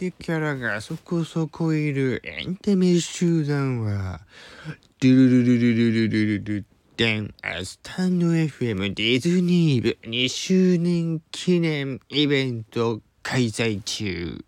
セキャラがそこそこいるエンタメ集団は、ドゥルルルルルルルルルデンアスタンド FM ディズニー部2周年記念イベント開催中。